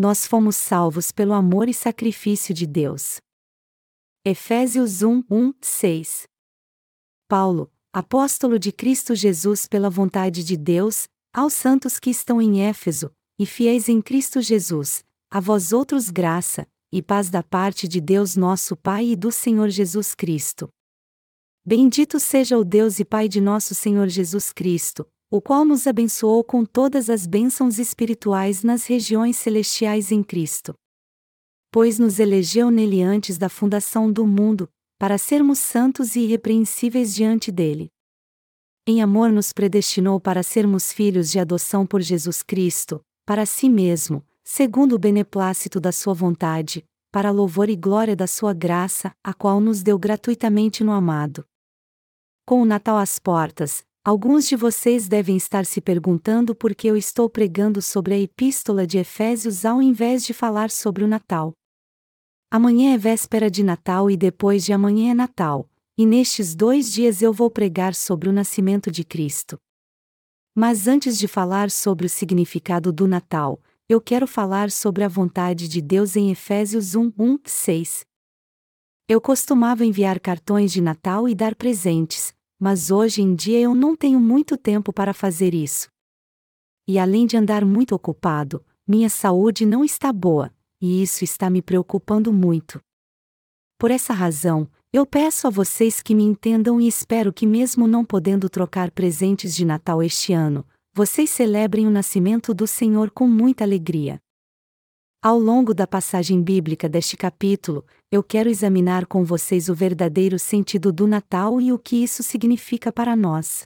nós fomos salvos pelo amor e sacrifício de Deus. Efésios 1, 1, 6 Paulo, apóstolo de Cristo Jesus pela vontade de Deus, aos santos que estão em Éfeso, e fiéis em Cristo Jesus, a vós outros graça, e paz da parte de Deus nosso Pai e do Senhor Jesus Cristo. Bendito seja o Deus e Pai de nosso Senhor Jesus Cristo, o qual nos abençoou com todas as bênçãos espirituais nas regiões celestiais em Cristo. Pois nos elegeu nele antes da fundação do mundo, para sermos santos e irrepreensíveis diante dele. Em amor nos predestinou para sermos filhos de adoção por Jesus Cristo, para si mesmo, segundo o beneplácito da sua vontade, para louvor e glória da sua graça, a qual nos deu gratuitamente no amado. Com o Natal às portas, alguns de vocês devem estar se perguntando por que eu estou pregando sobre a Epístola de Efésios ao invés de falar sobre o Natal. Amanhã é véspera de Natal e depois de amanhã é Natal, e nestes dois dias eu vou pregar sobre o nascimento de Cristo. Mas antes de falar sobre o significado do Natal, eu quero falar sobre a vontade de Deus em Efésios 1, 1, 6. Eu costumava enviar cartões de Natal e dar presentes, mas hoje em dia eu não tenho muito tempo para fazer isso. E além de andar muito ocupado, minha saúde não está boa, e isso está me preocupando muito. Por essa razão, eu peço a vocês que me entendam e espero que, mesmo não podendo trocar presentes de Natal este ano, vocês celebrem o nascimento do Senhor com muita alegria. Ao longo da passagem bíblica deste capítulo, eu quero examinar com vocês o verdadeiro sentido do Natal e o que isso significa para nós.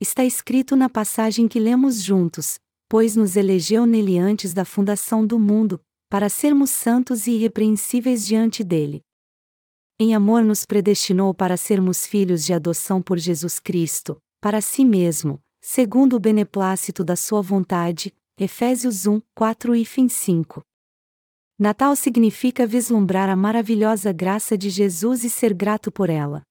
Está escrito na passagem que lemos juntos: Pois nos elegeu nele antes da fundação do mundo, para sermos santos e irrepreensíveis diante dele. Em amor nos predestinou para sermos filhos de adoção por Jesus Cristo, para si mesmo, segundo o beneplácito da sua vontade. Efésios 1, 4 e fim 5. Natal significa vislumbrar a maravilhosa graça de Jesus e ser grato por ela.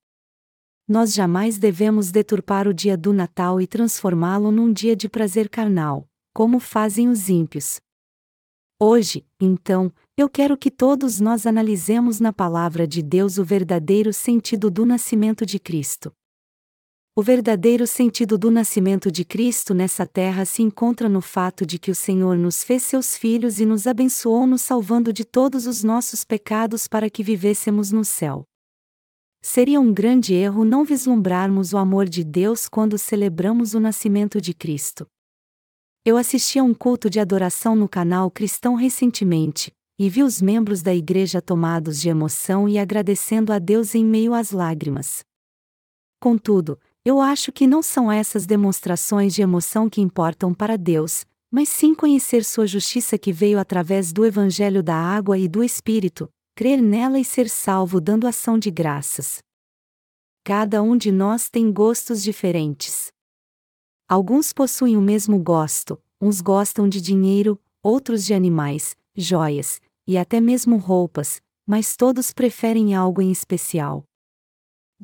Nós jamais devemos deturpar o dia do Natal e transformá-lo num dia de prazer carnal, como fazem os ímpios, Hoje, então, eu quero que todos nós analisemos na palavra de Deus o verdadeiro sentido do nascimento de Cristo. O verdadeiro sentido do nascimento de Cristo nessa terra se encontra no fato de que o Senhor nos fez seus filhos e nos abençoou nos salvando de todos os nossos pecados para que vivêssemos no céu. Seria um grande erro não vislumbrarmos o amor de Deus quando celebramos o nascimento de Cristo. Eu assisti a um culto de adoração no canal Cristão recentemente, e vi os membros da igreja tomados de emoção e agradecendo a Deus em meio às lágrimas. Contudo, eu acho que não são essas demonstrações de emoção que importam para Deus, mas sim conhecer Sua justiça que veio através do Evangelho da Água e do Espírito, crer nela e ser salvo dando ação de graças. Cada um de nós tem gostos diferentes. Alguns possuem o mesmo gosto, uns gostam de dinheiro, outros de animais, joias, e até mesmo roupas, mas todos preferem algo em especial.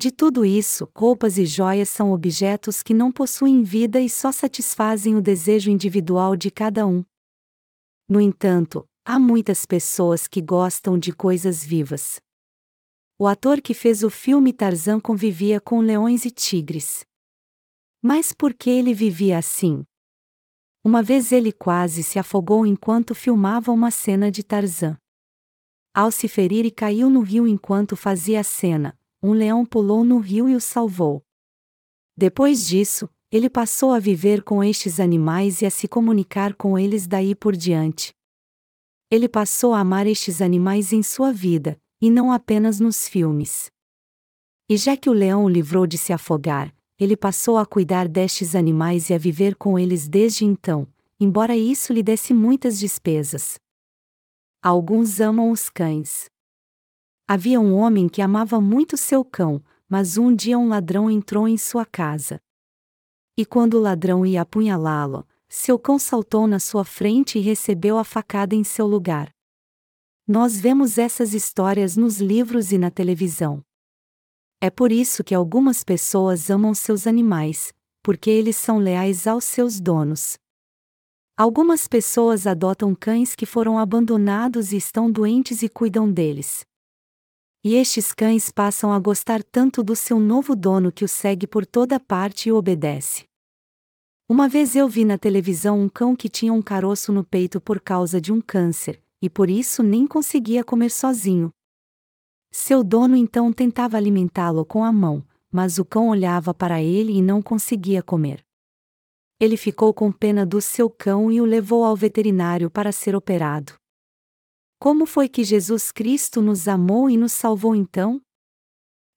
De tudo isso, roupas e joias são objetos que não possuem vida e só satisfazem o desejo individual de cada um. No entanto, há muitas pessoas que gostam de coisas vivas. O ator que fez o filme Tarzan convivia com leões e tigres. Mas por que ele vivia assim? Uma vez ele quase se afogou enquanto filmava uma cena de Tarzan. Ao se ferir e caiu no rio enquanto fazia a cena, um leão pulou no rio e o salvou. Depois disso, ele passou a viver com estes animais e a se comunicar com eles daí por diante. Ele passou a amar estes animais em sua vida, e não apenas nos filmes. E já que o leão o livrou de se afogar, ele passou a cuidar destes animais e a viver com eles desde então, embora isso lhe desse muitas despesas. Alguns amam os cães. Havia um homem que amava muito seu cão, mas um dia um ladrão entrou em sua casa. E quando o ladrão ia apunhalá-lo, seu cão saltou na sua frente e recebeu a facada em seu lugar. Nós vemos essas histórias nos livros e na televisão. É por isso que algumas pessoas amam seus animais, porque eles são leais aos seus donos. Algumas pessoas adotam cães que foram abandonados e estão doentes e cuidam deles. E estes cães passam a gostar tanto do seu novo dono que o segue por toda parte e obedece. Uma vez eu vi na televisão um cão que tinha um caroço no peito por causa de um câncer, e por isso nem conseguia comer sozinho. Seu dono então tentava alimentá-lo com a mão, mas o cão olhava para ele e não conseguia comer ele ficou com pena do seu cão e o levou ao veterinário para ser operado. Como foi que Jesus Cristo nos amou e nos salvou então?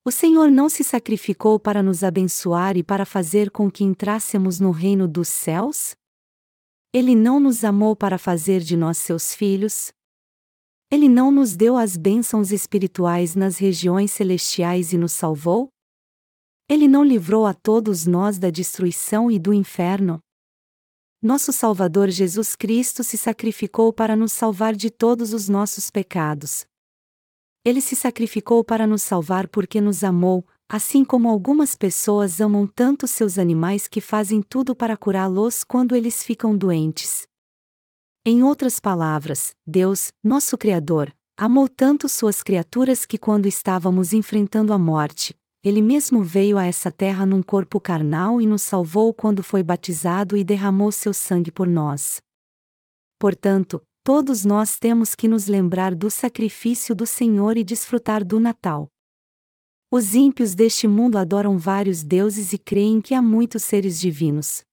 O Senhor não se sacrificou para nos abençoar e para fazer com que entrássemos no reino dos céus? Ele não nos amou para fazer de nós seus filhos? Ele não nos deu as bênçãos espirituais nas regiões celestiais e nos salvou? Ele não livrou a todos nós da destruição e do inferno? Nosso Salvador Jesus Cristo se sacrificou para nos salvar de todos os nossos pecados. Ele se sacrificou para nos salvar porque nos amou, assim como algumas pessoas amam tanto seus animais que fazem tudo para curá-los quando eles ficam doentes. Em outras palavras, Deus, nosso Criador, amou tanto suas criaturas que quando estávamos enfrentando a morte, ele mesmo veio a essa terra num corpo carnal e nos salvou quando foi batizado e derramou seu sangue por nós. Portanto, todos nós temos que nos lembrar do sacrifício do Senhor e desfrutar do Natal. Os ímpios deste mundo adoram vários deuses e creem que há muitos seres divinos.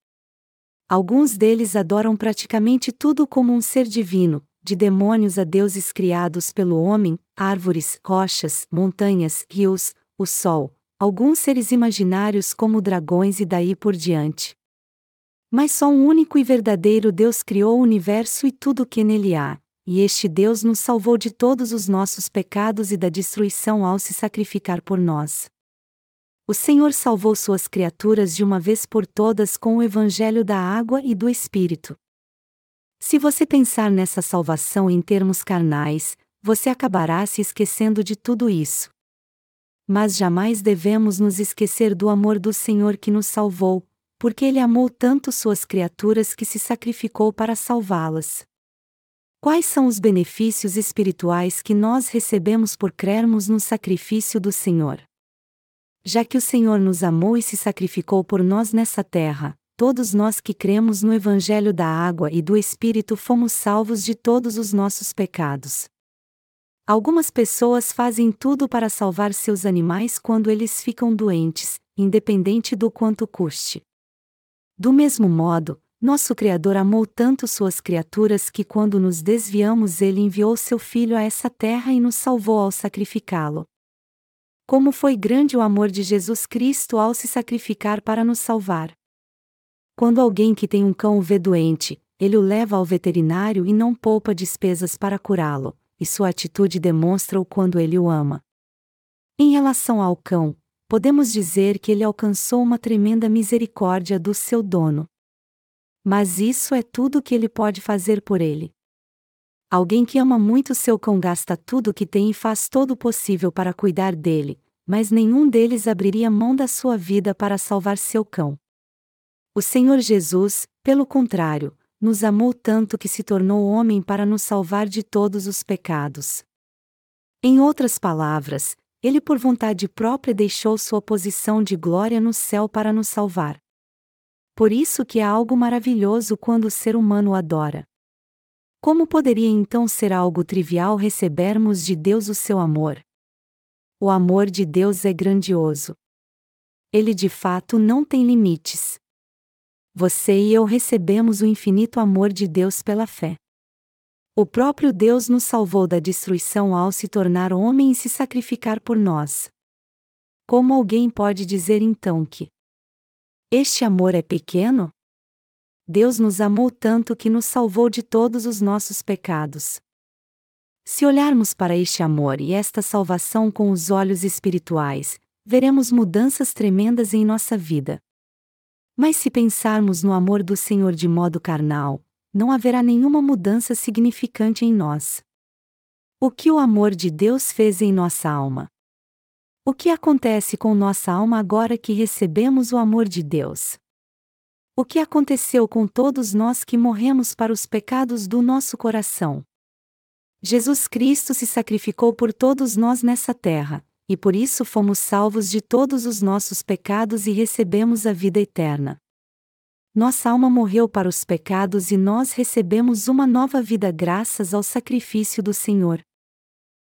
Alguns deles adoram praticamente tudo como um ser divino, de demônios a deuses criados pelo homem, árvores, rochas, montanhas, rios, o sol, alguns seres imaginários como dragões e daí por diante. Mas só um único e verdadeiro Deus criou o universo e tudo o que nele há, e este Deus nos salvou de todos os nossos pecados e da destruição ao se sacrificar por nós. O Senhor salvou suas criaturas de uma vez por todas com o Evangelho da água e do Espírito. Se você pensar nessa salvação em termos carnais, você acabará se esquecendo de tudo isso mas jamais devemos nos esquecer do amor do Senhor que nos salvou, porque Ele amou tanto suas criaturas que se sacrificou para salvá-las. Quais são os benefícios espirituais que nós recebemos por crermos no sacrifício do Senhor? Já que o Senhor nos amou e se sacrificou por nós nessa terra, todos nós que cremos no Evangelho da Água e do Espírito fomos salvos de todos os nossos pecados. Algumas pessoas fazem tudo para salvar seus animais quando eles ficam doentes, independente do quanto custe. Do mesmo modo, nosso Criador amou tanto suas criaturas que quando nos desviamos ele enviou seu Filho a essa terra e nos salvou ao sacrificá-lo. Como foi grande o amor de Jesus Cristo ao se sacrificar para nos salvar. Quando alguém que tem um cão o vê doente, ele o leva ao veterinário e não poupa despesas para curá-lo e sua atitude demonstra o quando ele o ama. Em relação ao cão, podemos dizer que ele alcançou uma tremenda misericórdia do seu dono. Mas isso é tudo que ele pode fazer por ele. Alguém que ama muito seu cão gasta tudo o que tem e faz todo o possível para cuidar dele, mas nenhum deles abriria mão da sua vida para salvar seu cão. O Senhor Jesus, pelo contrário, nos amou tanto que se tornou homem para nos salvar de todos os pecados. Em outras palavras, ele por vontade própria deixou sua posição de glória no céu para nos salvar. Por isso que é algo maravilhoso quando o ser humano adora. Como poderia então ser algo trivial recebermos de Deus o seu amor? O amor de Deus é grandioso. Ele de fato não tem limites. Você e eu recebemos o infinito amor de Deus pela fé. O próprio Deus nos salvou da destruição ao se tornar homem e se sacrificar por nós. Como alguém pode dizer então que este amor é pequeno? Deus nos amou tanto que nos salvou de todos os nossos pecados. Se olharmos para este amor e esta salvação com os olhos espirituais, veremos mudanças tremendas em nossa vida. Mas se pensarmos no amor do Senhor de modo carnal, não haverá nenhuma mudança significante em nós. O que o amor de Deus fez em nossa alma? O que acontece com nossa alma agora que recebemos o amor de Deus? O que aconteceu com todos nós que morremos para os pecados do nosso coração? Jesus Cristo se sacrificou por todos nós nessa terra, e por isso fomos salvos de todos os nossos pecados e recebemos a vida eterna. Nossa alma morreu para os pecados e nós recebemos uma nova vida graças ao sacrifício do Senhor.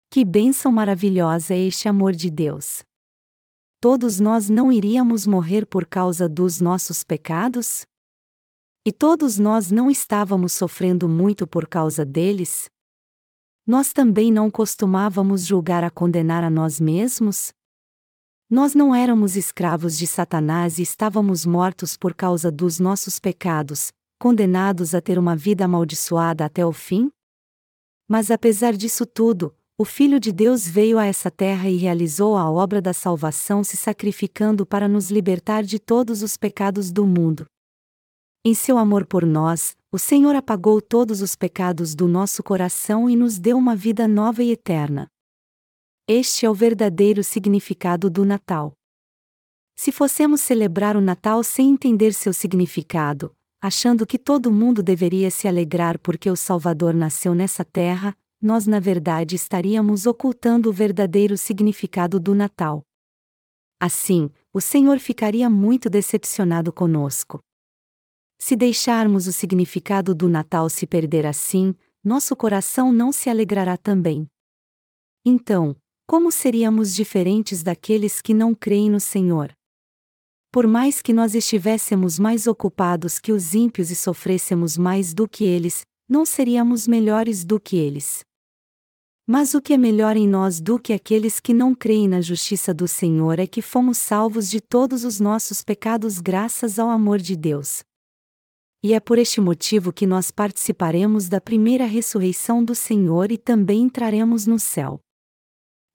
Que bênção maravilhosa é este amor de Deus! Todos nós não iríamos morrer por causa dos nossos pecados? E todos nós não estávamos sofrendo muito por causa deles? Nós também não costumávamos julgar a condenar a nós mesmos? Nós não éramos escravos de Satanás e estávamos mortos por causa dos nossos pecados, condenados a ter uma vida amaldiçoada até o fim? Mas apesar disso tudo, o Filho de Deus veio a essa terra e realizou a obra da salvação se sacrificando para nos libertar de todos os pecados do mundo. Em seu amor por nós, o Senhor apagou todos os pecados do nosso coração e nos deu uma vida nova e eterna. Este é o verdadeiro significado do Natal. Se fossemos celebrar o Natal sem entender seu significado, achando que todo mundo deveria se alegrar porque o Salvador nasceu nessa terra, nós na verdade estaríamos ocultando o verdadeiro significado do Natal. Assim, o Senhor ficaria muito decepcionado conosco. Se deixarmos o significado do Natal se perder assim, nosso coração não se alegrará também. Então, como seríamos diferentes daqueles que não creem no Senhor? Por mais que nós estivéssemos mais ocupados que os ímpios e sofrêssemos mais do que eles, não seríamos melhores do que eles. Mas o que é melhor em nós do que aqueles que não creem na justiça do Senhor é que fomos salvos de todos os nossos pecados graças ao amor de Deus. E é por este motivo que nós participaremos da primeira ressurreição do Senhor e também entraremos no céu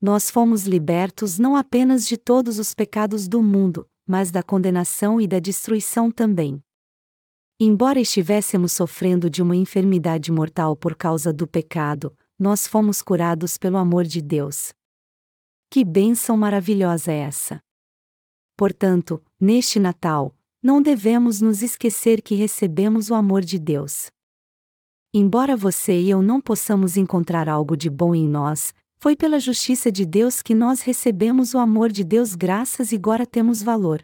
nós fomos libertos não apenas de todos os pecados do mundo, mas da condenação e da destruição também. Embora estivéssemos sofrendo de uma enfermidade mortal por causa do pecado, nós fomos curados pelo amor de Deus. Que bênção maravilhosa é essa! Portanto, neste Natal, não devemos nos esquecer que recebemos o amor de Deus. Embora você e eu não possamos encontrar algo de bom em nós, foi pela justiça de Deus que nós recebemos o amor de Deus graças e agora temos valor.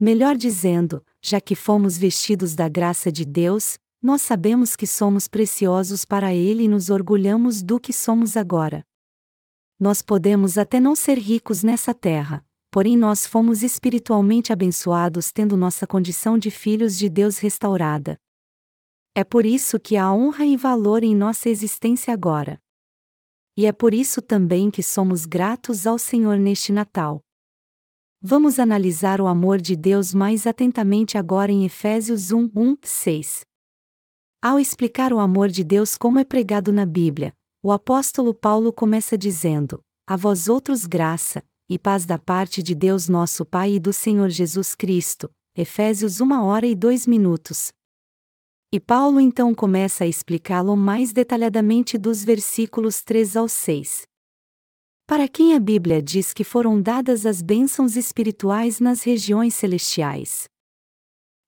Melhor dizendo, já que fomos vestidos da graça de Deus, nós sabemos que somos preciosos para Ele e nos orgulhamos do que somos agora. Nós podemos até não ser ricos nessa terra, porém nós fomos espiritualmente abençoados tendo nossa condição de filhos de Deus restaurada. É por isso que há honra e valor em nossa existência agora. E é por isso também que somos gratos ao Senhor neste Natal. Vamos analisar o amor de Deus mais atentamente agora em Efésios 1, 1, 6. Ao explicar o amor de Deus como é pregado na Bíblia, o apóstolo Paulo começa dizendo: A vós outros graça, e paz da parte de Deus nosso Pai e do Senhor Jesus Cristo. Efésios 1 hora e 2 minutos. E Paulo então começa a explicá-lo mais detalhadamente dos versículos 3 ao 6. Para quem a Bíblia diz que foram dadas as bênçãos espirituais nas regiões celestiais.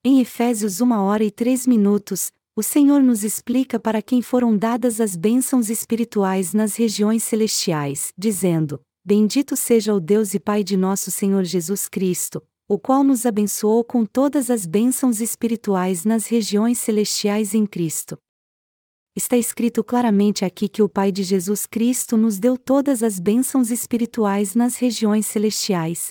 Em Efésios 1 hora e 3 minutos, o Senhor nos explica para quem foram dadas as bênçãos espirituais nas regiões celestiais, dizendo: Bendito seja o Deus e Pai de nosso Senhor Jesus Cristo, o qual nos abençoou com todas as bênçãos espirituais nas regiões celestiais em Cristo. Está escrito claramente aqui que o Pai de Jesus Cristo nos deu todas as bênçãos espirituais nas regiões celestiais.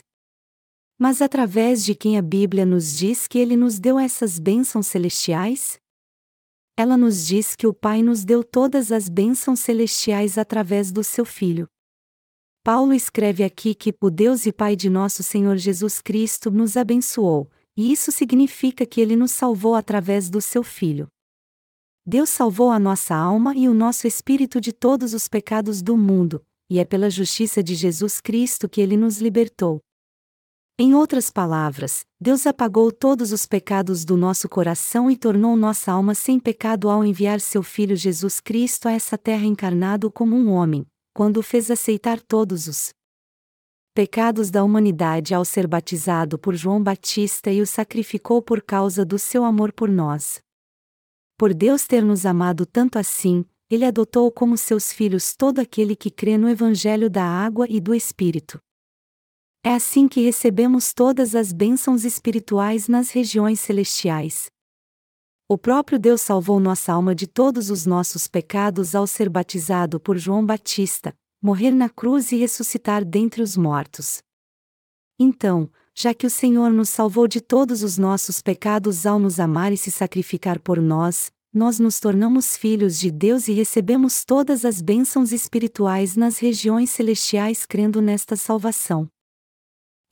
Mas através de quem a Bíblia nos diz que ele nos deu essas bênçãos celestiais? Ela nos diz que o Pai nos deu todas as bênçãos celestiais através do seu Filho. Paulo escreve aqui que o Deus e Pai de nosso Senhor Jesus Cristo nos abençoou, e isso significa que ele nos salvou através do seu Filho. Deus salvou a nossa alma e o nosso espírito de todos os pecados do mundo, e é pela justiça de Jesus Cristo que ele nos libertou. Em outras palavras, Deus apagou todos os pecados do nosso coração e tornou nossa alma sem pecado ao enviar seu Filho Jesus Cristo a essa terra encarnado como um homem, quando fez aceitar todos os pecados da humanidade ao ser batizado por João Batista e o sacrificou por causa do seu amor por nós. Por Deus ter nos amado tanto assim, ele adotou como seus filhos todo aquele que crê no Evangelho da água e do Espírito. É assim que recebemos todas as bênçãos espirituais nas regiões celestiais. O próprio Deus salvou nossa alma de todos os nossos pecados ao ser batizado por João Batista, morrer na cruz e ressuscitar dentre os mortos. Então, já que o Senhor nos salvou de todos os nossos pecados ao nos amar e se sacrificar por nós, nós nos tornamos filhos de Deus e recebemos todas as bênçãos espirituais nas regiões celestiais crendo nesta salvação.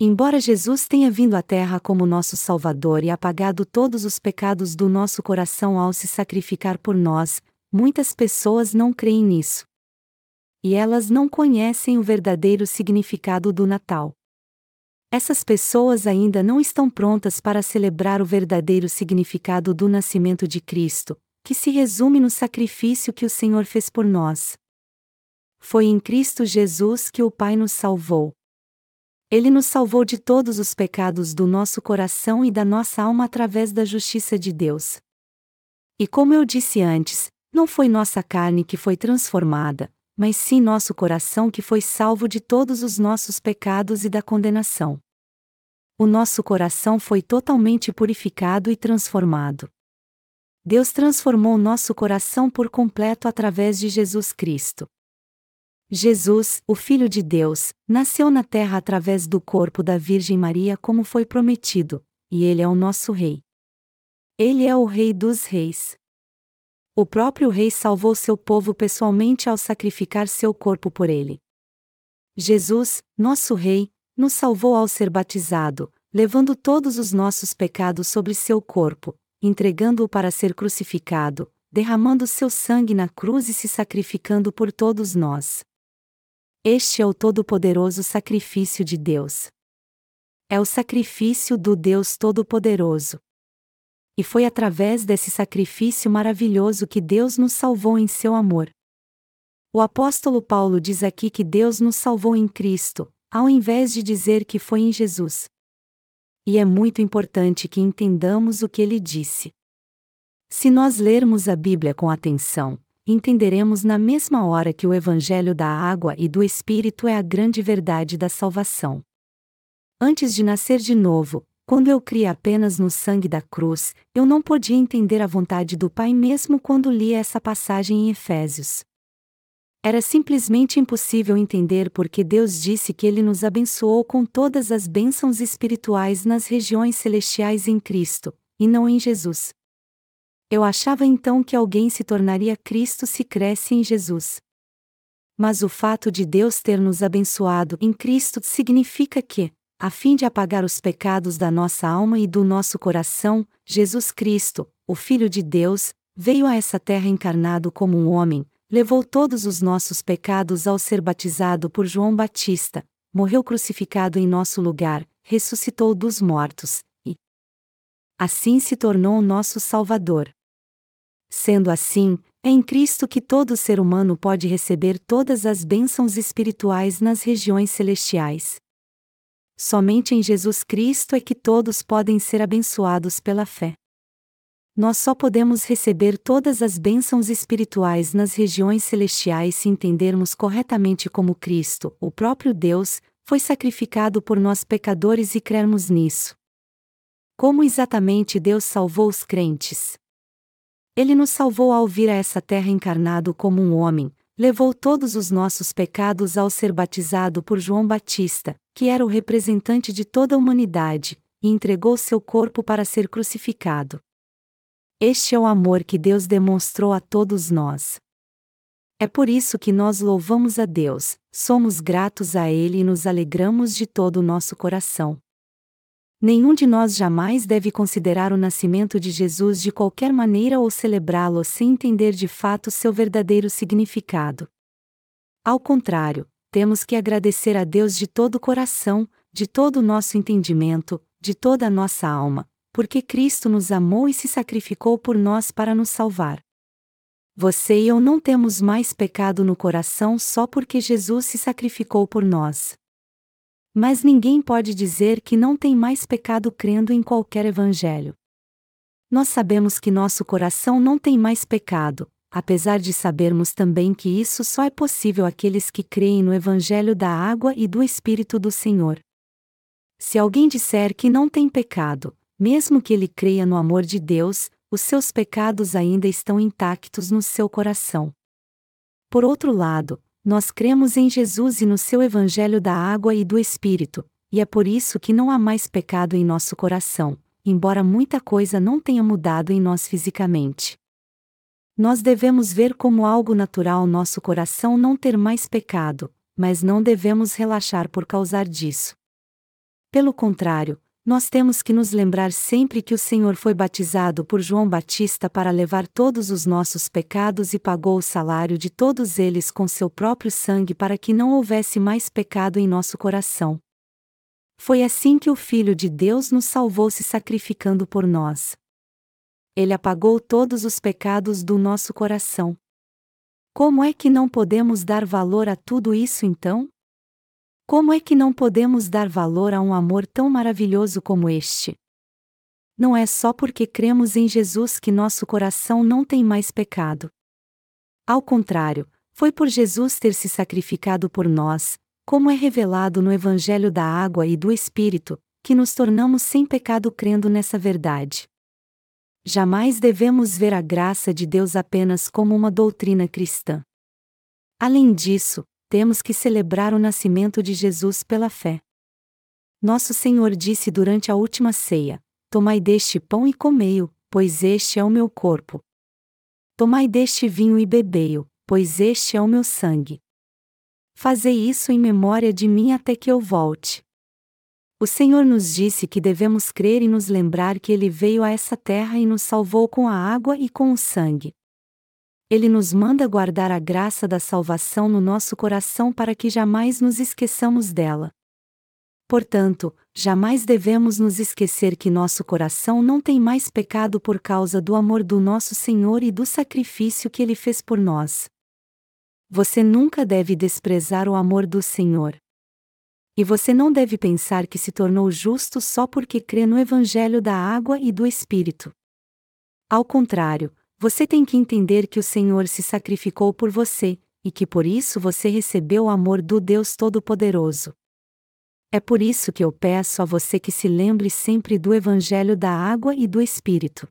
Embora Jesus tenha vindo à Terra como nosso Salvador e apagado todos os pecados do nosso coração ao se sacrificar por nós, muitas pessoas não creem nisso. E elas não conhecem o verdadeiro significado do Natal. Essas pessoas ainda não estão prontas para celebrar o verdadeiro significado do nascimento de Cristo, que se resume no sacrifício que o Senhor fez por nós. Foi em Cristo Jesus que o Pai nos salvou. Ele nos salvou de todos os pecados do nosso coração e da nossa alma através da justiça de Deus. E como eu disse antes, não foi nossa carne que foi transformada, mas sim nosso coração que foi salvo de todos os nossos pecados e da condenação. O nosso coração foi totalmente purificado e transformado. Deus transformou nosso coração por completo através de Jesus Cristo. Jesus, o Filho de Deus, nasceu na terra através do corpo da Virgem Maria como foi prometido, e ele é o nosso Rei. Ele é o Rei dos Reis. O próprio Rei salvou seu povo pessoalmente ao sacrificar seu corpo por ele. Jesus, nosso Rei, nos salvou ao ser batizado, levando todos os nossos pecados sobre seu corpo, entregando-o para ser crucificado, derramando seu sangue na cruz e se sacrificando por todos nós. Este é o todo-poderoso sacrifício de Deus. É o sacrifício do Deus Todo-Poderoso. E foi através desse sacrifício maravilhoso que Deus nos salvou em seu amor. O apóstolo Paulo diz aqui que Deus nos salvou em Cristo, ao invés de dizer que foi em Jesus e é muito importante que entendamos o que ele disse. Se nós lermos a Bíblia com atenção, entenderemos na mesma hora que o Evangelho da água e do Espírito é a grande verdade da salvação. Antes de nascer de novo, quando eu criei apenas no sangue da cruz, eu não podia entender a vontade do Pai mesmo quando li essa passagem em Efésios. Era simplesmente impossível entender porque Deus disse que Ele nos abençoou com todas as bênçãos espirituais nas regiões celestiais em Cristo, e não em Jesus. Eu achava então que alguém se tornaria Cristo se cresce em Jesus. Mas o fato de Deus ter nos abençoado em Cristo significa que, a fim de apagar os pecados da nossa alma e do nosso coração, Jesus Cristo, o Filho de Deus, veio a essa terra encarnado como um homem, levou todos os nossos pecados ao ser batizado por João Batista, morreu crucificado em nosso lugar, ressuscitou dos mortos, e assim se tornou o nosso Salvador. Sendo assim, é em Cristo que todo ser humano pode receber todas as bênçãos espirituais nas regiões celestiais. Somente em Jesus Cristo é que todos podem ser abençoados pela fé nós só podemos receber todas as bênçãos espirituais nas regiões celestiais se entendermos corretamente como Cristo, o próprio Deus, foi sacrificado por nós pecadores e crermos nisso. Como exatamente Deus salvou os crentes? Ele nos salvou ao vir a essa terra encarnado como um homem, levou todos os nossos pecados ao ser batizado por João Batista, que era o representante de toda a humanidade, e entregou seu corpo para ser crucificado. Este é o amor que Deus demonstrou a todos nós. É por isso que nós louvamos a Deus, somos gratos a Ele e nos alegramos de todo o nosso coração. Nenhum de nós jamais deve considerar o nascimento de Jesus de qualquer maneira ou celebrá-lo sem entender de fato seu verdadeiro significado. Ao contrário, temos que agradecer a Deus de todo o coração, de todo o nosso entendimento, de toda a nossa alma, porque Cristo nos amou e se sacrificou por nós para nos salvar. Você e eu não temos mais pecado no coração só porque Jesus se sacrificou por nós. Mas ninguém pode dizer que não tem mais pecado crendo em qualquer evangelho. Nós sabemos que nosso coração não tem mais pecado, apesar de sabermos também que isso só é possível àqueles que creem no Evangelho da água e do Espírito do Senhor. Se alguém disser que não tem pecado, mesmo que ele creia no amor de Deus, os seus pecados ainda estão intactos no seu coração. Por outro lado, nós cremos em Jesus e no seu Evangelho da água e do Espírito, e é por isso que não há mais pecado em nosso coração, embora muita coisa não tenha mudado em nós fisicamente. Nós devemos ver como algo natural nosso coração não ter mais pecado, mas não devemos relaxar por causa disso. Pelo contrário, nós temos que nos lembrar sempre que o Senhor foi batizado por João Batista para levar todos os nossos pecados e pagou o salário de todos eles com seu próprio sangue para que não houvesse mais pecado em nosso coração. Foi assim que o Filho de Deus nos salvou se sacrificando por nós. Ele apagou todos os pecados do nosso coração. Como é que não podemos dar valor a tudo isso então? Como é que não podemos dar valor a um amor tão maravilhoso como este? Não é só porque cremos em Jesus que nosso coração não tem mais pecado. Ao contrário, foi por Jesus ter se sacrificado por nós, como é revelado no Evangelho da Água e do Espírito, que nos tornamos sem pecado crendo nessa verdade. Jamais devemos ver a graça de Deus apenas como uma doutrina cristã. Além disso, temos que celebrar o nascimento de Jesus pela fé. Nosso Senhor disse durante a última ceia: Tomai deste pão e comei-o, pois este é o meu corpo. Tomai deste vinho e bebei-o, pois este é o meu sangue. Fazei isso em memória de mim até que eu volte. O Senhor nos disse que devemos crer e nos lembrar que Ele veio a essa terra e nos salvou com a água e com o sangue. Ele nos manda guardar a graça da salvação no nosso coração para que jamais nos esqueçamos dela. Portanto, jamais devemos nos esquecer que nosso coração não tem mais pecado por causa do amor do nosso Senhor e do sacrifício que ele fez por nós. Você nunca deve desprezar o amor do Senhor. E você não deve pensar que se tornou justo só porque crê no Evangelho da água e do Espírito. Ao contrário, você tem que entender que o Senhor se sacrificou por você, e que por isso você recebeu o amor do Deus Todo-Poderoso. É por isso que eu peço a você que se lembre sempre do Evangelho da água e do Espírito.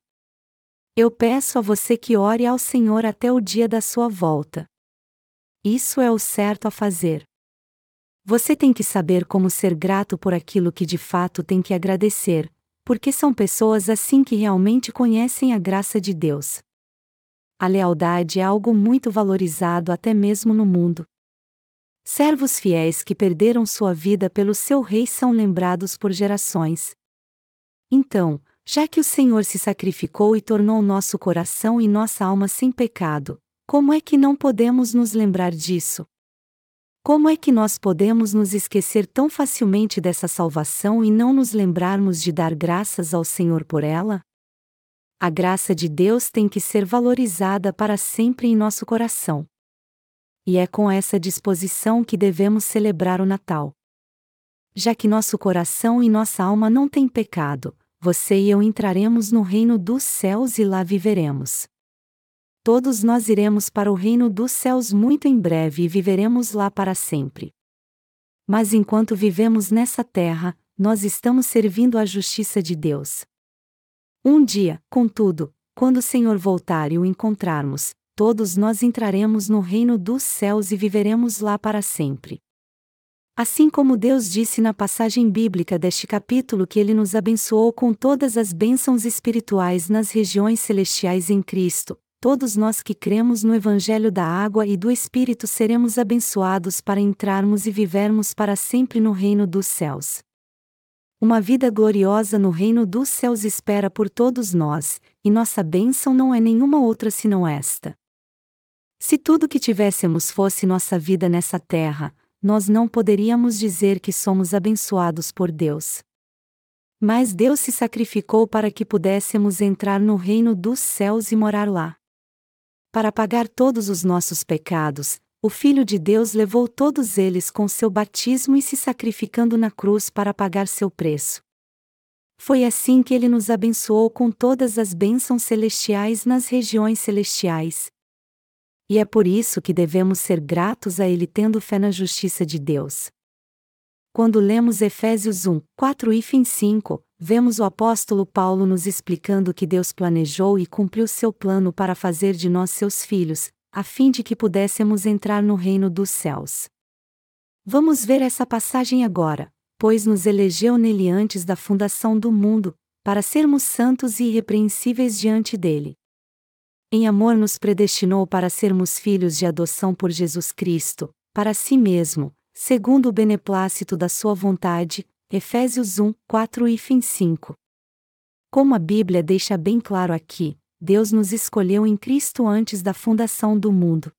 Eu peço a você que ore ao Senhor até o dia da sua volta. Isso é o certo a fazer. Você tem que saber como ser grato por aquilo que de fato tem que agradecer, porque são pessoas assim que realmente conhecem a graça de Deus. A lealdade é algo muito valorizado até mesmo no mundo. Servos fiéis que perderam sua vida pelo seu rei são lembrados por gerações. Então, já que o Senhor se sacrificou e tornou nosso coração e nossa alma sem pecado, como é que não podemos nos lembrar disso? Como é que nós podemos nos esquecer tão facilmente dessa salvação e não nos lembrarmos de dar graças ao Senhor por ela? A graça de Deus tem que ser valorizada para sempre em nosso coração. E é com essa disposição que devemos celebrar o Natal. Já que nosso coração e nossa alma não têm pecado, você e eu entraremos no reino dos céus e lá viveremos todos nós iremos para o reino dos céus muito em breve e viveremos lá para sempre. Mas enquanto vivemos nessa terra, nós estamos servindo a justiça de Deus. Um dia, contudo, quando o Senhor voltar e o encontrarmos, todos nós entraremos no reino dos céus e viveremos lá para sempre. Assim como Deus disse na passagem bíblica deste capítulo que Ele nos abençoou com todas as bênçãos espirituais nas regiões celestiais em Cristo, todos nós que cremos no Evangelho da Água e do Espírito seremos abençoados para entrarmos e vivermos para sempre no reino dos céus. Uma vida gloriosa no reino dos céus espera por todos nós, e nossa bênção não é nenhuma outra senão esta. Se tudo que tivéssemos fosse nossa vida nessa terra, nós não poderíamos dizer que somos abençoados por Deus. Mas Deus se sacrificou para que pudéssemos entrar no reino dos céus e morar lá. Para pagar todos os nossos pecados, o Filho de Deus levou todos eles com seu batismo e se sacrificando na cruz para pagar seu preço. Foi assim que ele nos abençoou com todas as bênçãos celestiais nas regiões celestiais. E é por isso que devemos ser gratos a ele tendo fé na justiça de Deus. Quando lemos Efésios 1, 4 e fim 5, vemos o apóstolo Paulo nos explicando que Deus planejou e cumpriu seu plano para fazer de nós seus filhos, a fim de que pudéssemos entrar no reino dos céus. Vamos ver essa passagem agora, pois nos elegeu nele antes da fundação do mundo, para sermos santos e irrepreensíveis diante dele. Em amor nos predestinou para sermos filhos de adoção por Jesus Cristo, para si mesmo, segundo o beneplácito da sua vontade, Efésios 1, 4 e fim 5. Como a Bíblia deixa bem claro aqui, Deus nos escolheu em Cristo antes da fundação do mundo.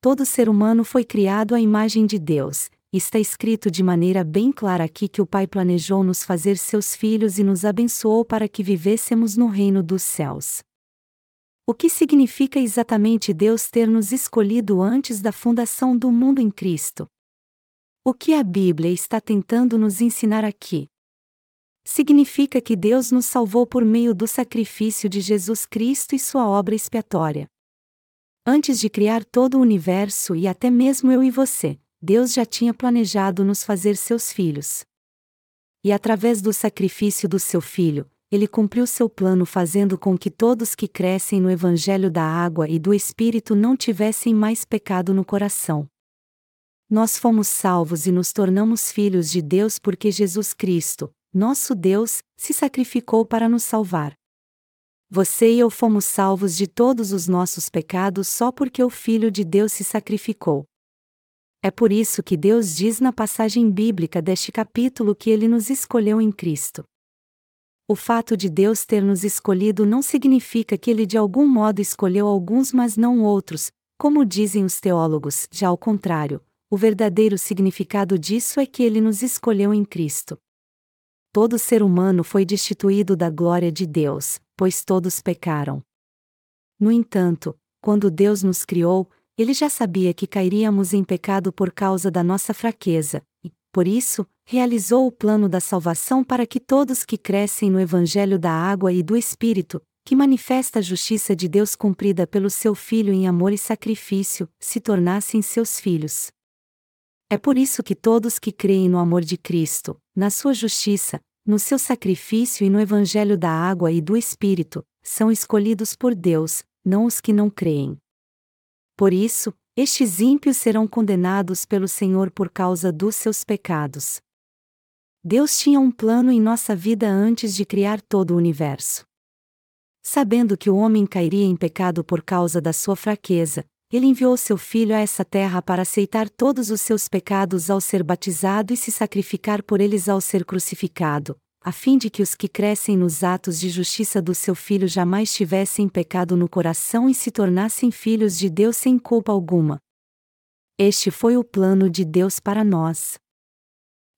Todo ser humano foi criado à imagem de Deus, está escrito de maneira bem clara aqui que o Pai planejou nos fazer seus filhos e nos abençoou para que vivêssemos no reino dos céus. O que significa exatamente Deus ter nos escolhido antes da fundação do mundo em Cristo? O que a Bíblia está tentando nos ensinar aqui? Significa que Deus nos salvou por meio do sacrifício de Jesus Cristo e sua obra expiatória. Antes de criar todo o universo e até mesmo eu e você, Deus já tinha planejado nos fazer seus filhos. E através do sacrifício do seu filho, ele cumpriu seu plano fazendo com que todos que crescem no Evangelho da água e do Espírito não tivessem mais pecado no coração. Nós fomos salvos e nos tornamos filhos de Deus porque Jesus Cristo, nosso Deus, se sacrificou para nos salvar. Você e eu fomos salvos de todos os nossos pecados só porque o Filho de Deus se sacrificou. É por isso que Deus diz na passagem bíblica deste capítulo que ele nos escolheu em Cristo. O fato de Deus ter nos escolhido não significa que ele de algum modo escolheu alguns mas não outros, como dizem os teólogos, já ao contrário, o verdadeiro significado disso é que ele nos escolheu em Cristo todo ser humano foi destituído da glória de Deus, pois todos pecaram. No entanto, quando Deus nos criou, ele já sabia que cairíamos em pecado por causa da nossa fraqueza, e, por isso, realizou o plano da salvação para que todos que crescem no Evangelho da água e do Espírito, que manifesta a justiça de Deus cumprida pelo seu Filho em amor e sacrifício, se tornassem seus filhos. É por isso que todos que creem no amor de Cristo, na sua justiça, no seu sacrifício e no Evangelho da água e do Espírito, são escolhidos por Deus, não os que não creem. Por isso, estes ímpios serão condenados pelo Senhor por causa dos seus pecados. Deus tinha um plano em nossa vida antes de criar todo o universo. Sabendo que o homem cairia em pecado por causa da sua fraqueza, ele enviou seu filho a essa terra para aceitar todos os seus pecados ao ser batizado e se sacrificar por eles ao ser crucificado, a fim de que os que crescem nos atos de justiça do seu filho jamais tivessem pecado no coração e se tornassem filhos de Deus sem culpa alguma. Este foi o plano de Deus para nós.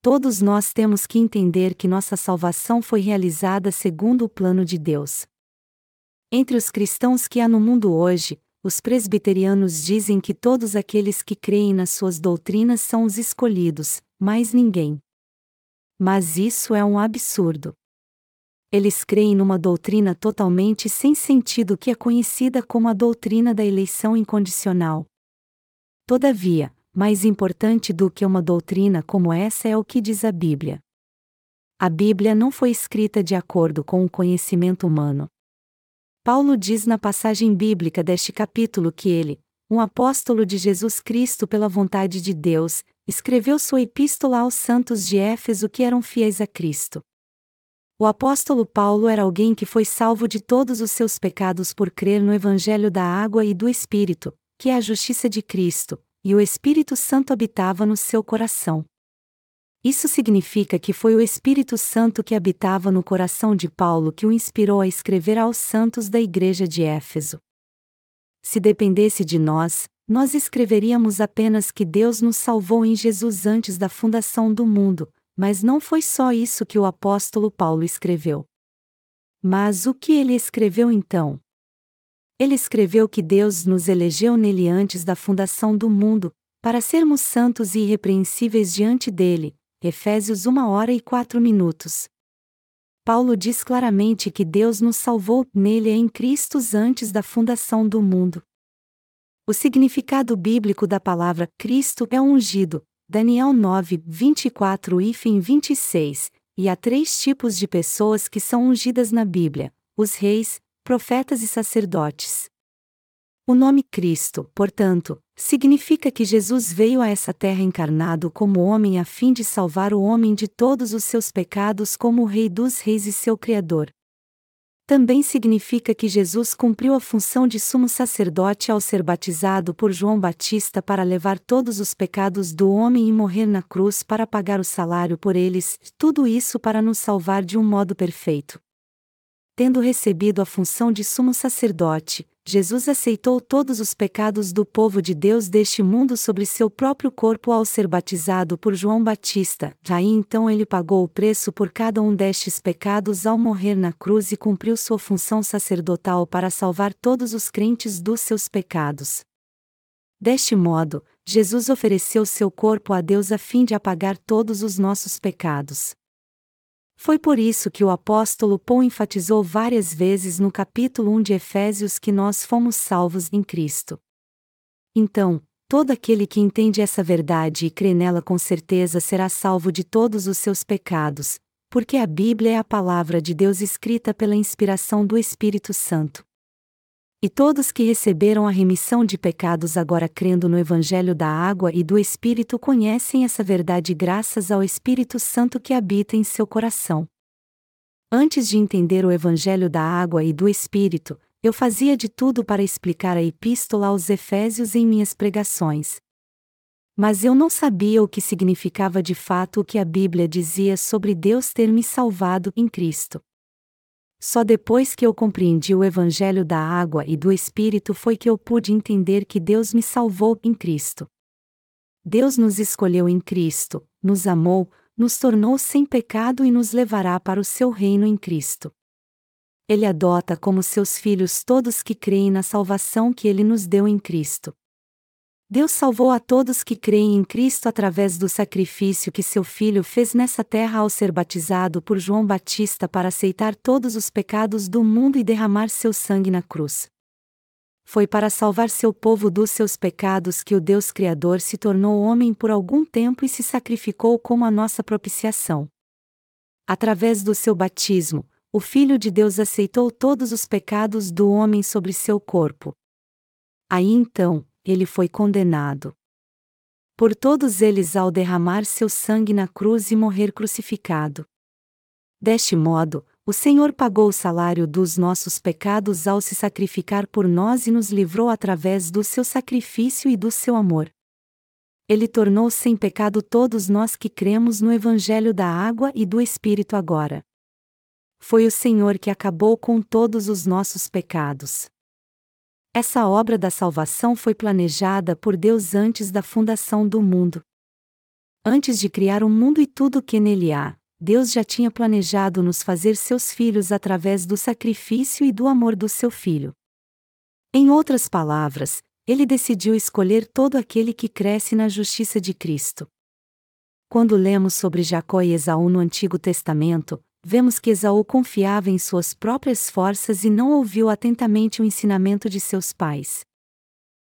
Todos nós temos que entender que nossa salvação foi realizada segundo o plano de Deus. Entre os cristãos que há no mundo hoje, os presbiterianos dizem que todos aqueles que creem nas suas doutrinas são os escolhidos, mais ninguém. Mas isso é um absurdo. Eles creem numa doutrina totalmente sem sentido que é conhecida como a doutrina da eleição incondicional. Todavia, mais importante do que uma doutrina como essa é o que diz a Bíblia. A Bíblia não foi escrita de acordo com o conhecimento humano. Paulo diz na passagem bíblica deste capítulo que ele, um apóstolo de Jesus Cristo pela vontade de Deus, escreveu sua epístola aos santos de Éfeso que eram fiéis a Cristo. O apóstolo Paulo era alguém que foi salvo de todos os seus pecados por crer no Evangelho da água e do Espírito, que é a justiça de Cristo, e o Espírito Santo habitava no seu coração. Isso significa que foi o Espírito Santo que habitava no coração de Paulo que o inspirou a escrever aos santos da igreja de Éfeso. Se dependesse de nós, nós escreveríamos apenas que Deus nos salvou em Jesus antes da fundação do mundo, mas não foi só isso que o apóstolo Paulo escreveu. Mas o que ele escreveu então? Ele escreveu que Deus nos elegeu nele antes da fundação do mundo, para sermos santos e irrepreensíveis diante dele. Efésios 1 hora e 4 minutos. Paulo diz claramente que Deus nos salvou nele em Cristo antes da fundação do mundo. O significado bíblico da palavra Cristo é ungido, Daniel 9, 24 e fim 26, e há três tipos de pessoas que são ungidas na Bíblia: os reis, profetas e sacerdotes. O nome Cristo, portanto, significa que Jesus veio a essa terra encarnado como homem a fim de salvar o homem de todos os seus pecados como o Rei dos Reis e seu Criador. Também significa que Jesus cumpriu a função de sumo sacerdote ao ser batizado por João Batista para levar todos os pecados do homem e morrer na cruz para pagar o salário por eles, tudo isso para nos salvar de um modo perfeito. Tendo recebido a função de sumo sacerdote, Jesus aceitou todos os pecados do povo de Deus deste mundo sobre seu próprio corpo ao ser batizado por João Batista. Aí então ele pagou o preço por cada um destes pecados ao morrer na cruz e cumpriu sua função sacerdotal para salvar todos os crentes dos seus pecados. Deste modo, Jesus ofereceu seu corpo a Deus a fim de apagar todos os nossos pecados. Foi por isso que o apóstolo Paulo enfatizou várias vezes no capítulo 1 de Efésios que nós fomos salvos em Cristo. Então, todo aquele que entende essa verdade e crê nela com certeza será salvo de todos os seus pecados, porque a Bíblia é a palavra de Deus escrita pela inspiração do Espírito Santo. E todos que receberam a remissão de pecados agora crendo no Evangelho da água e do Espírito conhecem essa verdade graças ao Espírito Santo que habita em seu coração. Antes de entender o Evangelho da água e do Espírito, eu fazia de tudo para explicar a Epístola aos Efésios em minhas pregações. Mas eu não sabia o que significava de fato o que a Bíblia dizia sobre Deus ter me salvado em Cristo. Só depois que eu compreendi o Evangelho da água e do Espírito foi que eu pude entender que Deus me salvou em Cristo. Deus nos escolheu em Cristo, nos amou, nos tornou sem pecado e nos levará para o seu reino em Cristo. Ele adota como seus filhos todos que creem na salvação que ele nos deu em Cristo. Deus salvou a todos que creem em Cristo através do sacrifício que seu Filho fez nessa terra ao ser batizado por João Batista para aceitar todos os pecados do mundo e derramar seu sangue na cruz. Foi para salvar seu povo dos seus pecados que o Deus Criador se tornou homem por algum tempo e se sacrificou como a nossa propiciação. Através do seu batismo, o Filho de Deus aceitou todos os pecados do homem sobre seu corpo. Aí então, ele foi condenado. Por todos eles ao derramar seu sangue na cruz e morrer crucificado. Deste modo, o Senhor pagou o salário dos nossos pecados ao se sacrificar por nós e nos livrou através do seu sacrifício e do seu amor. Ele tornou sem pecado todos nós que cremos no Evangelho da água e do Espírito agora. Foi o Senhor que acabou com todos os nossos pecados. Essa obra da salvação foi planejada por Deus antes da fundação do mundo. Antes de criar o mundo e tudo o que nele há, Deus já tinha planejado nos fazer seus filhos através do sacrifício e do amor do seu filho. Em outras palavras, ele decidiu escolher todo aquele que cresce na justiça de Cristo. Quando lemos sobre Jacó e Esaú no Antigo Testamento, vemos que Esaú confiava em suas próprias forças e não ouviu atentamente o ensinamento de seus pais.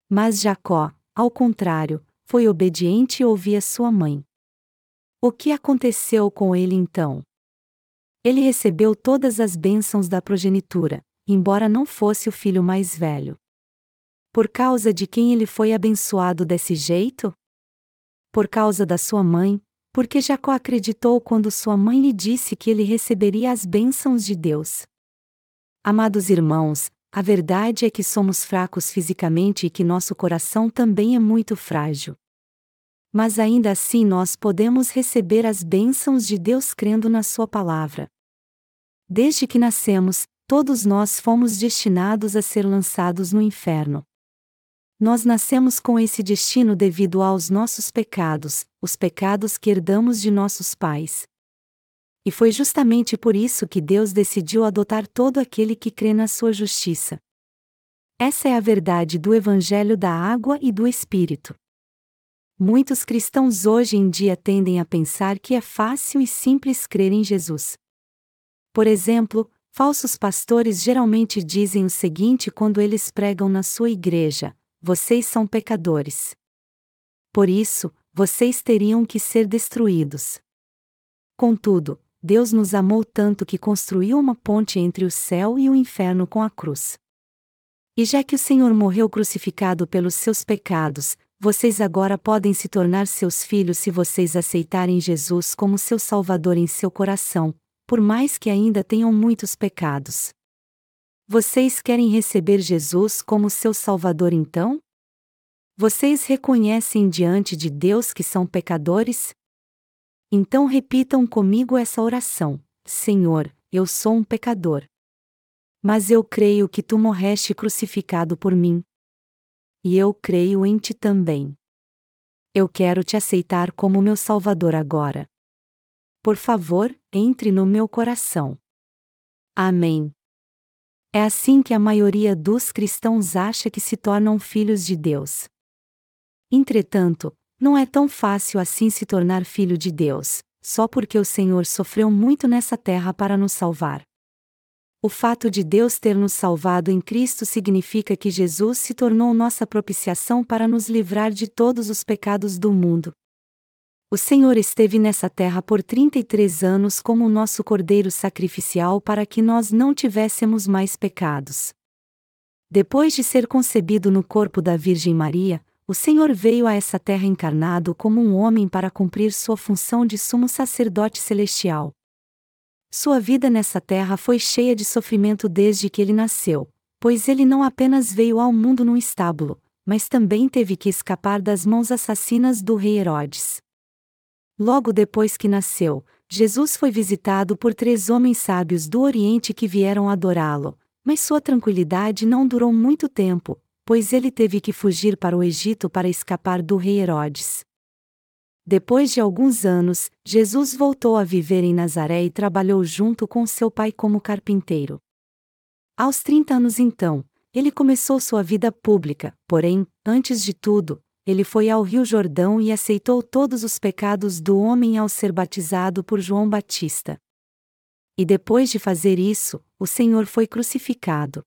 Mas Jacó, ao contrário, foi obediente e ouvia sua mãe. O que aconteceu com ele então? Ele recebeu todas as bênçãos da progenitura, embora não fosse o filho mais velho. Por causa de quem ele foi abençoado desse jeito? Por causa da sua mãe, porque Jacó acreditou quando sua mãe lhe disse que ele receberia as bênçãos de Deus. Amados irmãos, a verdade é que somos fracos fisicamente e que nosso coração também é muito frágil. Mas ainda assim nós podemos receber as bênçãos de Deus crendo na Sua palavra. Desde que nascemos, todos nós fomos destinados a ser lançados no inferno. Nós nascemos com esse destino devido aos nossos pecados, os pecados que herdamos de nossos pais. E foi justamente por isso que Deus decidiu adotar todo aquele que crê na sua justiça. Essa é a verdade do Evangelho da Água e do Espírito. Muitos cristãos hoje em dia tendem a pensar que é fácil e simples crer em Jesus. Por exemplo, falsos pastores geralmente dizem o seguinte quando eles pregam na sua igreja: vocês são pecadores. Por isso, vocês teriam que ser destruídos. Contudo, Deus nos amou tanto que construiu uma ponte entre o céu e o inferno com a cruz. E já que o Senhor morreu crucificado pelos seus pecados, vocês agora podem se tornar seus filhos se vocês aceitarem Jesus como seu Salvador em seu coração, por mais que ainda tenham muitos pecados. Vocês querem receber Jesus como seu Salvador então? Vocês reconhecem diante de Deus que são pecadores? Então repitam comigo essa oração: Senhor, eu sou um pecador. Mas eu creio que tu morreste crucificado por mim. E eu creio em ti também. Eu quero te aceitar como meu Salvador agora. Por favor, entre no meu coração. Amém. É assim que a maioria dos cristãos acha que se tornam filhos de Deus. Entretanto, não é tão fácil assim se tornar filho de Deus, só porque o Senhor sofreu muito nessa terra para nos salvar. O fato de Deus ter nos salvado em Cristo significa que Jesus se tornou nossa propiciação para nos livrar de todos os pecados do mundo. O Senhor esteve nessa terra por 33 anos como o nosso cordeiro sacrificial para que nós não tivéssemos mais pecados. Depois de ser concebido no corpo da Virgem Maria, o Senhor veio a essa terra encarnado como um homem para cumprir sua função de sumo sacerdote celestial. Sua vida nessa terra foi cheia de sofrimento desde que ele nasceu, pois ele não apenas veio ao mundo num estábulo, mas também teve que escapar das mãos assassinas do rei Herodes. Logo depois que nasceu, Jesus foi visitado por três homens sábios do Oriente que vieram adorá-lo, mas sua tranquilidade não durou muito tempo, pois ele teve que fugir para o Egito para escapar do rei Herodes. Depois de alguns anos, Jesus voltou a viver em Nazaré e trabalhou junto com seu pai como carpinteiro. Aos 30 anos então, ele começou sua vida pública, porém, antes de tudo, ele foi ao Rio Jordão e aceitou todos os pecados do homem ao ser batizado por João Batista. E depois de fazer isso, o Senhor foi crucificado.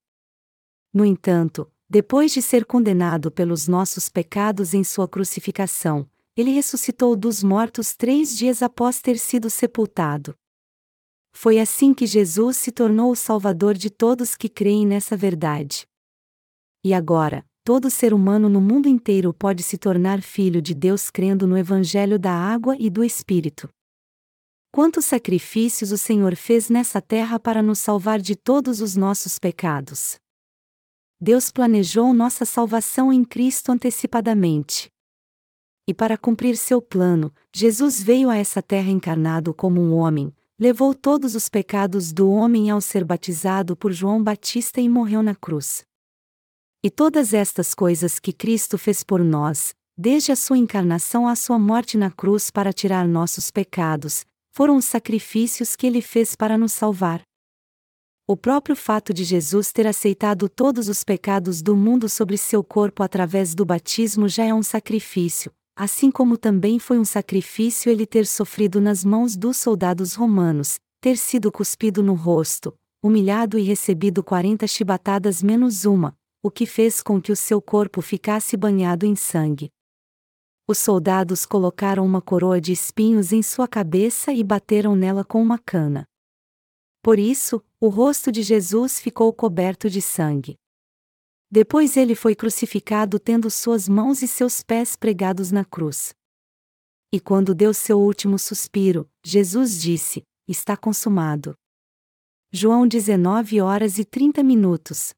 No entanto, depois de ser condenado pelos nossos pecados em sua crucificação, ele ressuscitou dos mortos três dias após ter sido sepultado. Foi assim que Jesus se tornou o Salvador de todos que creem nessa verdade. E agora, todo ser humano no mundo inteiro pode se tornar filho de Deus crendo no Evangelho da Água e do Espírito. Quantos sacrifícios o Senhor fez nessa terra para nos salvar de todos os nossos pecados! Deus planejou nossa salvação em Cristo antecipadamente. E para cumprir seu plano, Jesus veio a essa terra encarnado como um homem, levou todos os pecados do homem ao ser batizado por João Batista e morreu na cruz. E todas estas coisas que Cristo fez por nós, desde a sua encarnação à sua morte na cruz para tirar nossos pecados, foram os sacrifícios que ele fez para nos salvar. O próprio fato de Jesus ter aceitado todos os pecados do mundo sobre seu corpo através do batismo já é um sacrifício, assim como também foi um sacrifício ele ter sofrido nas mãos dos soldados romanos, ter sido cuspido no rosto, humilhado e recebido quarenta chibatadas menos uma, o que fez com que o seu corpo ficasse banhado em sangue. Os soldados colocaram uma coroa de espinhos em sua cabeça e bateram nela com uma cana. Por isso, o rosto de Jesus ficou coberto de sangue. Depois ele foi crucificado tendo suas mãos e seus pés pregados na cruz. E quando deu seu último suspiro, Jesus disse: Está consumado. João 19 horas e 30 minutos.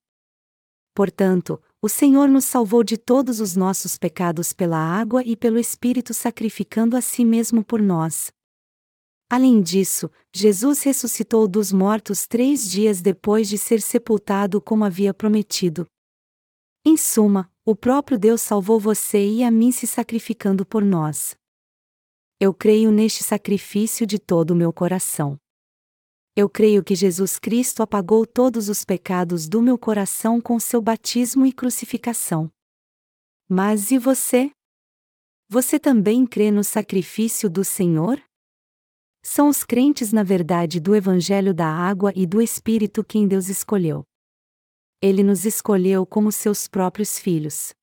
Portanto, o Senhor nos salvou de todos os nossos pecados pela água e pelo Espírito sacrificando a si mesmo por nós. Além disso, Jesus ressuscitou dos mortos três dias depois de ser sepultado como havia prometido. Em suma, o próprio Deus salvou você e a mim se sacrificando por nós. Eu creio neste sacrifício de todo o meu coração. Eu creio que Jesus Cristo apagou todos os pecados do meu coração com seu batismo e crucificação. Mas e você? Você também crê no sacrifício do Senhor? São os crentes na verdade do Evangelho da Água e do Espírito quem Deus escolheu. Ele nos escolheu como seus próprios filhos.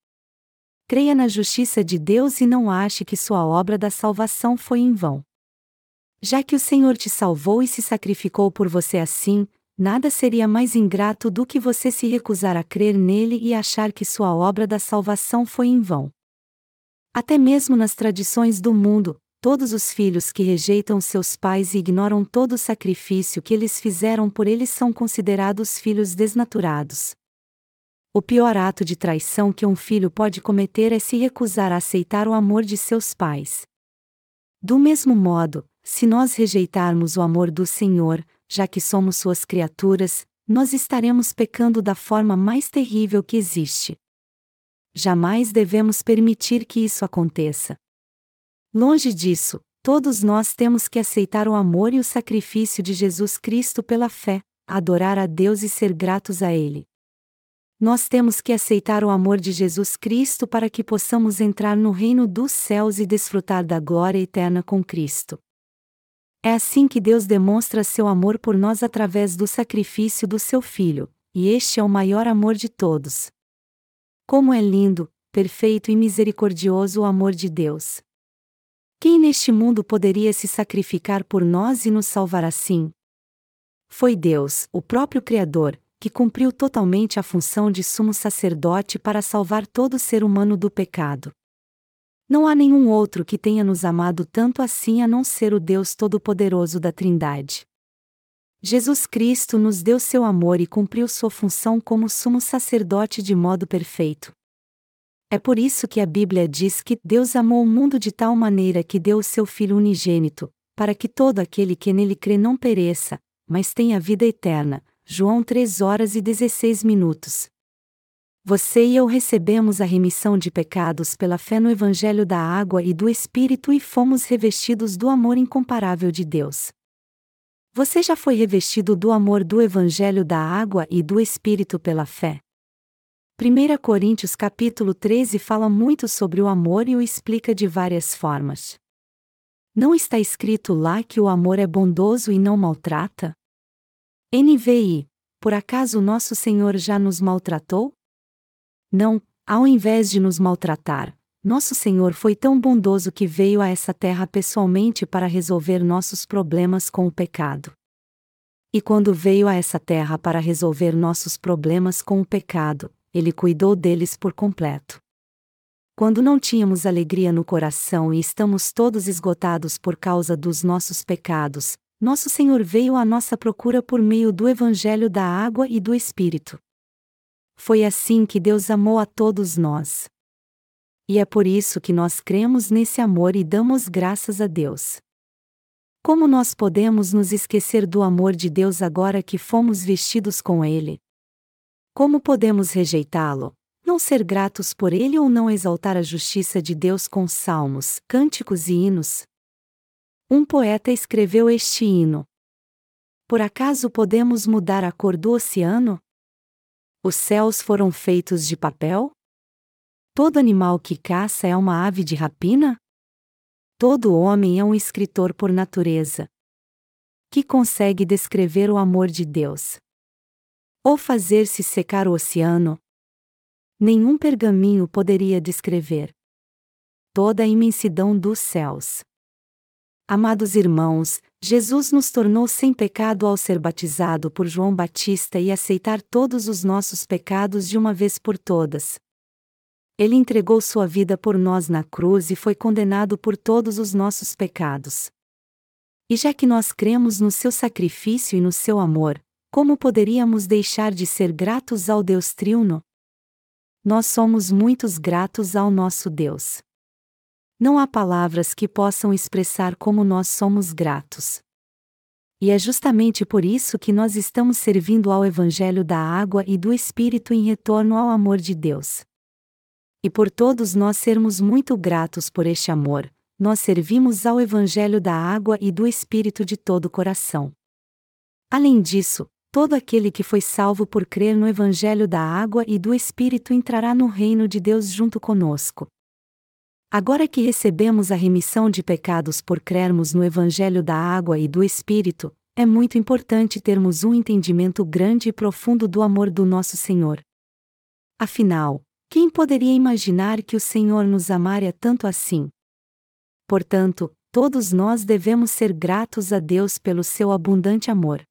Creia na justiça de Deus e não ache que sua obra da salvação foi em vão. Já que o Senhor te salvou e se sacrificou por você assim, nada seria mais ingrato do que você se recusar a crer nele e achar que sua obra da salvação foi em vão. Até mesmo nas tradições do mundo, todos os filhos que rejeitam seus pais e ignoram todo o sacrifício que eles fizeram por eles são considerados filhos desnaturados. O pior ato de traição que um filho pode cometer é se recusar a aceitar o amor de seus pais. Do mesmo modo, se nós rejeitarmos o amor do Senhor, já que somos suas criaturas, nós estaremos pecando da forma mais terrível que existe. Jamais devemos permitir que isso aconteça. Longe disso, todos nós temos que aceitar o amor e o sacrifício de Jesus Cristo pela fé, adorar a Deus e ser gratos a Ele. Nós temos que aceitar o amor de Jesus Cristo para que possamos entrar no reino dos céus e desfrutar da glória eterna com Cristo. É assim que Deus demonstra seu amor por nós através do sacrifício do seu Filho, e este é o maior amor de todos. Como é lindo, perfeito e misericordioso o amor de Deus! Quem neste mundo poderia se sacrificar por nós e nos salvar assim? Foi Deus, o próprio Criador, que cumpriu totalmente a função de sumo sacerdote para salvar todo ser humano do pecado. Não há nenhum outro que tenha nos amado tanto assim a não ser o Deus Todo-Poderoso da Trindade. Jesus Cristo nos deu seu amor e cumpriu sua função como sumo sacerdote de modo perfeito. É por isso que a Bíblia diz que Deus amou o mundo de tal maneira que deu o seu Filho unigênito, para que todo aquele que nele crê não pereça, mas tenha vida eterna. João 3 horas e 16 minutos. Você e eu recebemos a remissão de pecados pela fé no Evangelho da Água e do Espírito e fomos revestidos do amor incomparável de Deus. Você já foi revestido do amor do Evangelho da Água e do Espírito pela fé? 1 Coríntios capítulo 13 fala muito sobre o amor e o explica de várias formas. Não está escrito lá que o amor é bondoso e não maltrata? NVI, por acaso nosso Senhor já nos maltratou? Não, ao invés de nos maltratar, nosso Senhor foi tão bondoso que veio a essa terra pessoalmente para resolver nossos problemas com o pecado. E quando veio a essa terra para resolver nossos problemas com o pecado, ele cuidou deles por completo. Quando não tínhamos alegria no coração e estamos todos esgotados por causa dos nossos pecados, nosso Senhor veio à nossa procura por meio do Evangelho da Água e do Espírito. Foi assim que Deus amou a todos nós. E é por isso que nós cremos nesse amor e damos graças a Deus. Como nós podemos nos esquecer do amor de Deus agora que fomos vestidos com Ele? Como podemos rejeitá-lo, não ser gratos por Ele ou não exaltar a justiça de Deus com salmos, cânticos e hinos? Um poeta escreveu este hino. Por acaso podemos mudar a cor do oceano? Os céus foram feitos de papel? Todo animal que caça é uma ave de rapina? Todo homem é um escritor por natureza. Que consegue descrever o amor de Deus? Ou fazer-se secar o oceano? Nenhum pergaminho poderia descrever toda a imensidão dos céus. Amados irmãos, Jesus nos tornou sem pecado ao ser batizado por João Batista e aceitar todos os nossos pecados de uma vez por todas. Ele entregou sua vida por nós na cruz e foi condenado por todos os nossos pecados. E já que nós cremos no seu sacrifício e no seu amor, como poderíamos deixar de ser gratos ao Deus Triuno? Nós somos muitos gratos ao nosso Deus. Não há palavras que possam expressar como nós somos gratos. E é justamente por isso que nós estamos servindo ao Evangelho da água e do Espírito em retorno ao amor de Deus. E por todos nós sermos muito gratos por este amor, nós servimos ao Evangelho da água e do Espírito de todo o coração. Além disso, todo aquele que foi salvo por crer no Evangelho da água e do Espírito entrará no reino de Deus junto conosco. Agora que recebemos a remissão de pecados por crermos no Evangelho da água e do Espírito, é muito importante termos um entendimento grande e profundo do amor do nosso Senhor. Afinal, quem poderia imaginar que o Senhor nos amaria tanto assim? Portanto, todos nós devemos ser gratos a Deus pelo seu abundante amor.